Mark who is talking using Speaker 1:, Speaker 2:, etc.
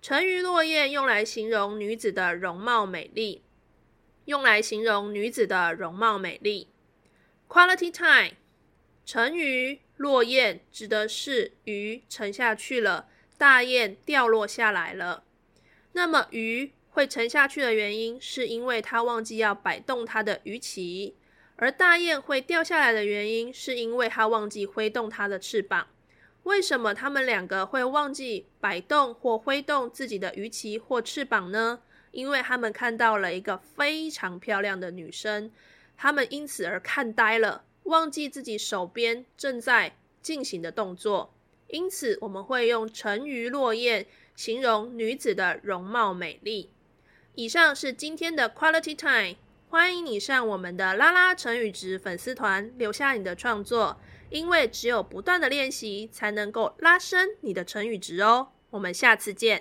Speaker 1: 沉鱼落雁用来形容女子的容貌美丽。用来形容女子的容貌美丽。Quality time，沉鱼落雁指的是鱼沉下去了，大雁掉落下来了。那么鱼会沉下去的原因，是因为它忘记要摆动它的鱼鳍。而大雁会掉下来的原因，是因为它忘记挥动它的翅膀。为什么他们两个会忘记摆动或挥动自己的鱼鳍或翅膀呢？因为他们看到了一个非常漂亮的女生，他们因此而看呆了，忘记自己手边正在进行的动作。因此，我们会用“沉鱼落雁”形容女子的容貌美丽。以上是今天的 Quality Time。欢迎你上我们的拉拉成语值粉丝团，留下你的创作，因为只有不断的练习，才能够拉伸你的成语值哦。我们下次见。